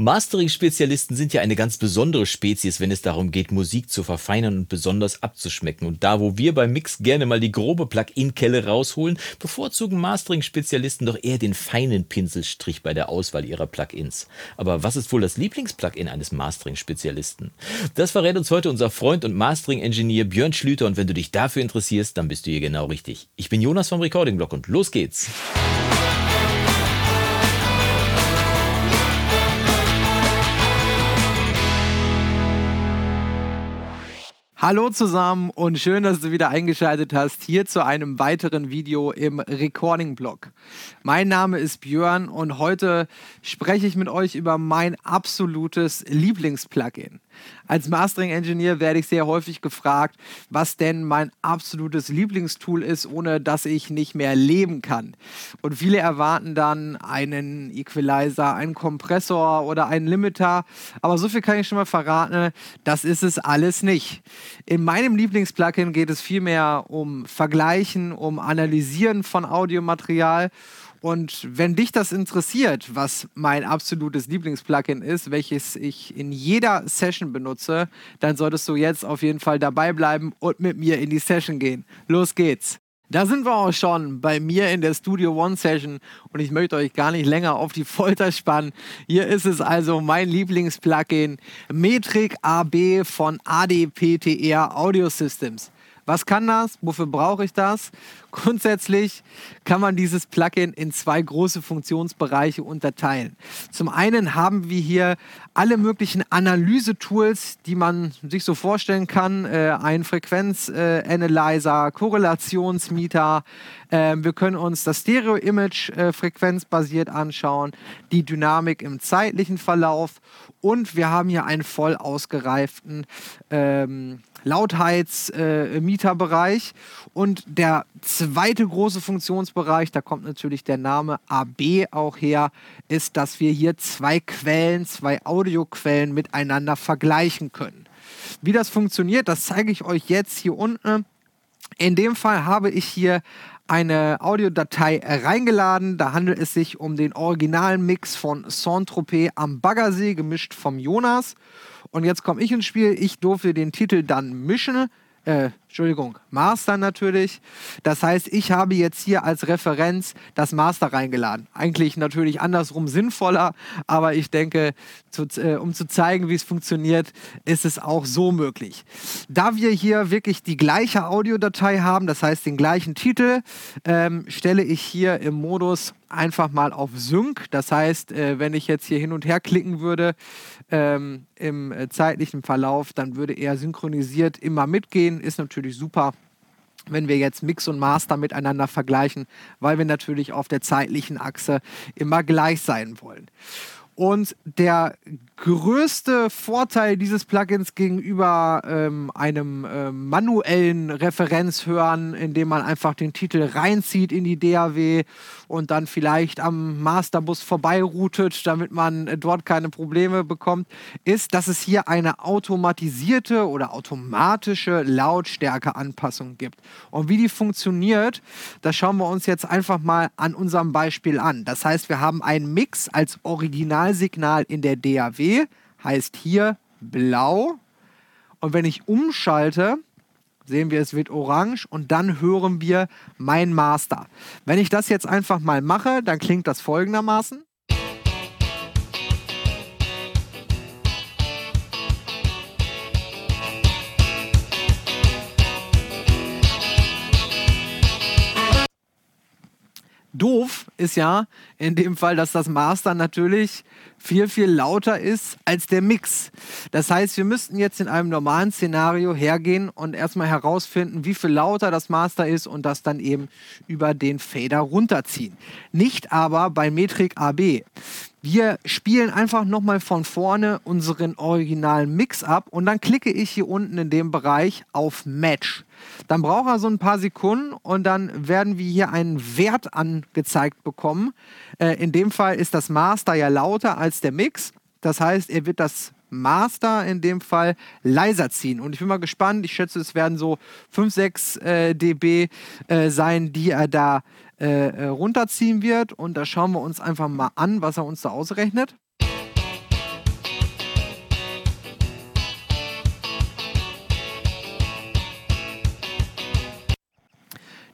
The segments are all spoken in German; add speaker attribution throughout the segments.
Speaker 1: Mastering-Spezialisten sind ja eine ganz besondere Spezies, wenn es darum geht, Musik zu verfeinern und besonders abzuschmecken. Und da, wo wir beim Mix gerne mal die grobe Plug-in-Kelle rausholen, bevorzugen Mastering-Spezialisten doch eher den feinen Pinselstrich bei der Auswahl ihrer Plugins. Aber was ist wohl das Lieblings-Plugin eines Mastering-Spezialisten? Das verrät uns heute unser Freund und Mastering-Engineer Björn Schlüter und wenn du dich dafür interessierst, dann bist du hier genau richtig. Ich bin Jonas vom Recording Blog und los geht's.
Speaker 2: Hallo zusammen und schön, dass du wieder eingeschaltet hast hier zu einem weiteren Video im Recording-Blog. Mein Name ist Björn und heute spreche ich mit euch über mein absolutes Lieblingsplugin. Als Mastering Engineer werde ich sehr häufig gefragt, was denn mein absolutes Lieblingstool ist, ohne dass ich nicht mehr leben kann. Und viele erwarten dann einen Equalizer, einen Kompressor oder einen Limiter. Aber so viel kann ich schon mal verraten, das ist es alles nicht. In meinem Lieblingsplugin geht es vielmehr um Vergleichen, um Analysieren von Audiomaterial und wenn dich das interessiert, was mein absolutes Lieblingsplugin ist, welches ich in jeder Session benutze, dann solltest du jetzt auf jeden Fall dabei bleiben und mit mir in die Session gehen. Los geht's! Da sind wir auch schon bei mir in der Studio One Session und ich möchte euch gar nicht länger auf die Folter spannen. Hier ist es also mein Lieblingsplugin Metric AB von ADPTR Audio Systems. Was kann das? Wofür brauche ich das? Grundsätzlich kann man dieses Plugin in zwei große Funktionsbereiche unterteilen. Zum einen haben wir hier alle möglichen Analyse-Tools, die man sich so vorstellen kann. Äh, ein Frequenz-Analyzer, äh, Korrelationsmeter. Äh, wir können uns das Stereo-Image äh, frequenzbasiert anschauen, die Dynamik im zeitlichen Verlauf und wir haben hier einen voll ausgereiften ähm, Lautheitsmieterbereich. Äh, und der zweite große Funktionsbereich, da kommt natürlich der Name AB auch her, ist, dass wir hier zwei Quellen, zwei Audioquellen miteinander vergleichen können. Wie das funktioniert, das zeige ich euch jetzt hier unten. In dem Fall habe ich hier eine Audiodatei reingeladen. Da handelt es sich um den originalen Mix von Saint-Tropez am Baggersee, gemischt vom Jonas. Und jetzt komme ich ins Spiel. Ich durfte den Titel dann mischen. Äh, Entschuldigung, Master natürlich. Das heißt, ich habe jetzt hier als Referenz das Master reingeladen. Eigentlich natürlich andersrum sinnvoller, aber ich denke, zu, äh, um zu zeigen, wie es funktioniert, ist es auch so möglich. Da wir hier wirklich die gleiche Audiodatei haben, das heißt den gleichen Titel, ähm, stelle ich hier im Modus einfach mal auf Sync. Das heißt, äh, wenn ich jetzt hier hin und her klicken würde ähm, im äh, zeitlichen Verlauf, dann würde er synchronisiert immer mitgehen. Ist natürlich natürlich super, wenn wir jetzt Mix und Master miteinander vergleichen, weil wir natürlich auf der zeitlichen Achse immer gleich sein wollen. Und der größte Vorteil dieses Plugins gegenüber ähm, einem äh, manuellen Referenzhören, indem man einfach den Titel reinzieht in die DAW und dann vielleicht am Masterbus vorbeiroutet, damit man äh, dort keine Probleme bekommt, ist, dass es hier eine automatisierte oder automatische Lautstärkeanpassung gibt. Und wie die funktioniert, das schauen wir uns jetzt einfach mal an unserem Beispiel an. Das heißt, wir haben einen Mix als Originalsignal in der DAW heißt hier blau. Und wenn ich umschalte, sehen wir, es wird orange und dann hören wir mein Master. Wenn ich das jetzt einfach mal mache, dann klingt das folgendermaßen. Doof ist ja in dem Fall, dass das Master natürlich viel, viel lauter ist als der Mix. Das heißt, wir müssten jetzt in einem normalen Szenario hergehen und erstmal herausfinden, wie viel lauter das Master ist und das dann eben über den Fader runterziehen. Nicht aber bei Metrik AB. Wir spielen einfach nochmal von vorne unseren originalen Mix ab und dann klicke ich hier unten in dem Bereich auf Match. Dann braucht er so ein paar Sekunden und dann werden wir hier einen Wert angezeigt bekommen. Äh, in dem Fall ist das Master ja lauter als der Mix. Das heißt, er wird das Master in dem Fall leiser ziehen. Und ich bin mal gespannt. Ich schätze, es werden so 5, 6 äh, dB äh, sein, die er da äh, äh, runterziehen wird. Und da schauen wir uns einfach mal an, was er uns da ausrechnet.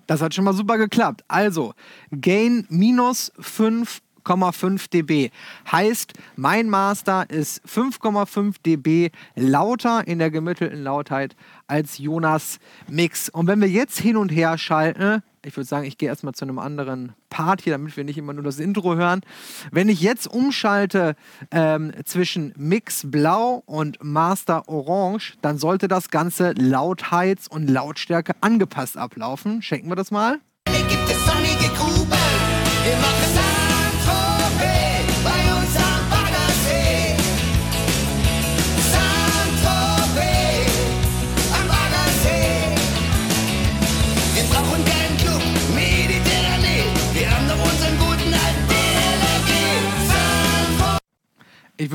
Speaker 2: Das hat schon mal super geklappt. Also, Gain minus 5,5 dB. Heißt, mein Master ist 5,5 dB lauter in der gemittelten Lautheit als Jonas Mix. Und wenn wir jetzt hin und her schalten, ich würde sagen, ich gehe erstmal zu einem anderen Part hier, damit wir nicht immer nur das Intro hören. Wenn ich jetzt umschalte ähm, zwischen Mix Blau und Master Orange, dann sollte das Ganze Lautheits- und Lautstärke angepasst ablaufen. Schenken wir das mal. Hier gibt es sonnige Gruben, wir machen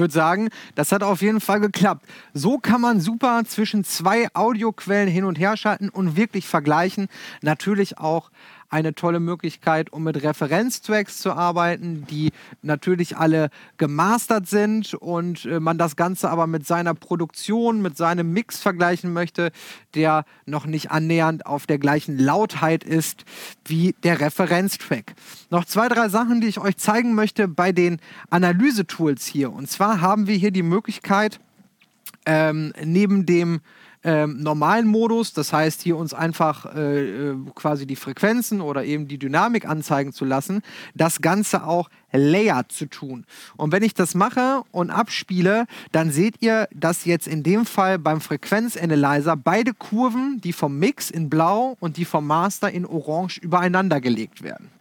Speaker 2: würde sagen, das hat auf jeden Fall geklappt. So kann man super zwischen zwei Audioquellen hin und her schalten und wirklich vergleichen. Natürlich auch eine tolle Möglichkeit, um mit Referenztracks zu arbeiten, die natürlich alle gemastert sind und äh, man das Ganze aber mit seiner Produktion, mit seinem Mix vergleichen möchte, der noch nicht annähernd auf der gleichen Lautheit ist wie der Referenztrack. Noch zwei, drei Sachen, die ich euch zeigen möchte bei den Analyse-Tools hier. Und zwar haben wir hier die Möglichkeit, ähm, neben dem ähm, normalen Modus, das heißt hier uns einfach äh, äh, quasi die Frequenzen oder eben die Dynamik anzeigen zu lassen, das Ganze auch layered zu tun. Und wenn ich das mache und abspiele, dann seht ihr, dass jetzt in dem Fall beim Frequenzanalyzer beide Kurven, die vom Mix in Blau und die vom Master in Orange übereinander gelegt werden.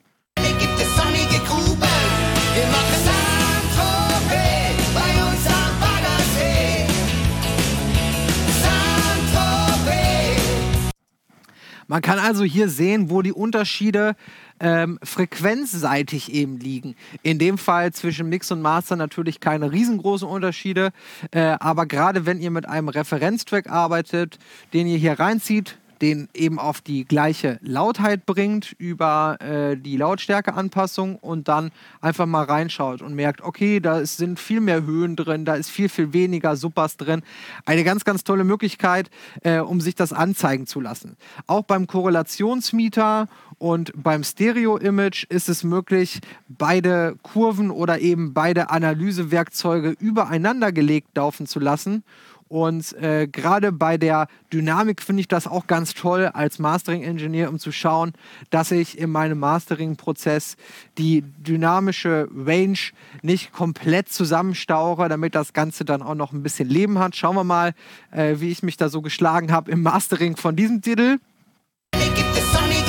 Speaker 2: Man kann also hier sehen, wo die Unterschiede ähm, frequenzseitig eben liegen. In dem Fall zwischen Mix und Master natürlich keine riesengroßen Unterschiede, äh, aber gerade wenn ihr mit einem Referenztrack arbeitet, den ihr hier reinzieht, den eben auf die gleiche Lautheit bringt über äh, die Lautstärkeanpassung und dann einfach mal reinschaut und merkt, okay, da sind viel mehr Höhen drin, da ist viel, viel weniger Supers drin. Eine ganz, ganz tolle Möglichkeit, äh, um sich das anzeigen zu lassen. Auch beim Korrelationsmeter und beim Stereo-Image ist es möglich, beide Kurven oder eben beide Analysewerkzeuge übereinander gelegt laufen zu lassen und äh, gerade bei der Dynamik finde ich das auch ganz toll als Mastering-Engineer, um zu schauen, dass ich in meinem Mastering-Prozess die dynamische Range nicht komplett zusammenstaure, damit das Ganze dann auch noch ein bisschen Leben hat. Schauen wir mal, äh, wie ich mich da so geschlagen habe im Mastering von diesem Titel. Hier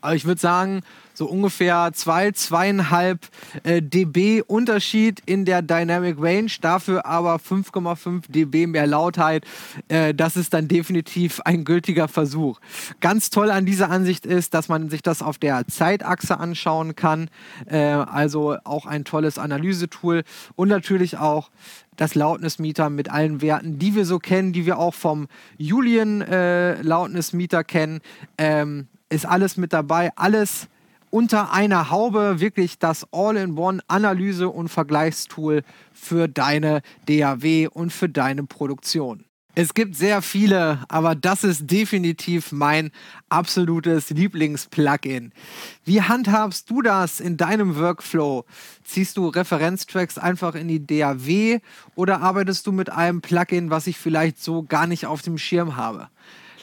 Speaker 2: Aber ich würde sagen, so ungefähr zwei, zweieinhalb äh, dB Unterschied in der Dynamic Range, dafür aber 5,5 dB mehr Lautheit. Äh, das ist dann definitiv ein gültiger Versuch. Ganz toll an dieser Ansicht ist, dass man sich das auf der Zeitachse anschauen kann. Äh, also auch ein tolles Analysetool und natürlich auch das Loudness-Meter mit allen Werten, die wir so kennen, die wir auch vom Julian äh, Loudness-Meter kennen. Ähm, ist alles mit dabei, alles unter einer Haube, wirklich das All-in-One-Analyse- und Vergleichstool für deine DAW und für deine Produktion. Es gibt sehr viele, aber das ist definitiv mein absolutes Lieblings-Plugin. Wie handhabst du das in deinem Workflow? Ziehst du Referenztracks einfach in die DAW oder arbeitest du mit einem Plugin, was ich vielleicht so gar nicht auf dem Schirm habe?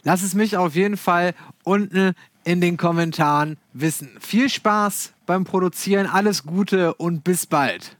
Speaker 2: Lass es mich auf jeden Fall unten in den Kommentaren wissen. Viel Spaß beim Produzieren, alles Gute und bis bald.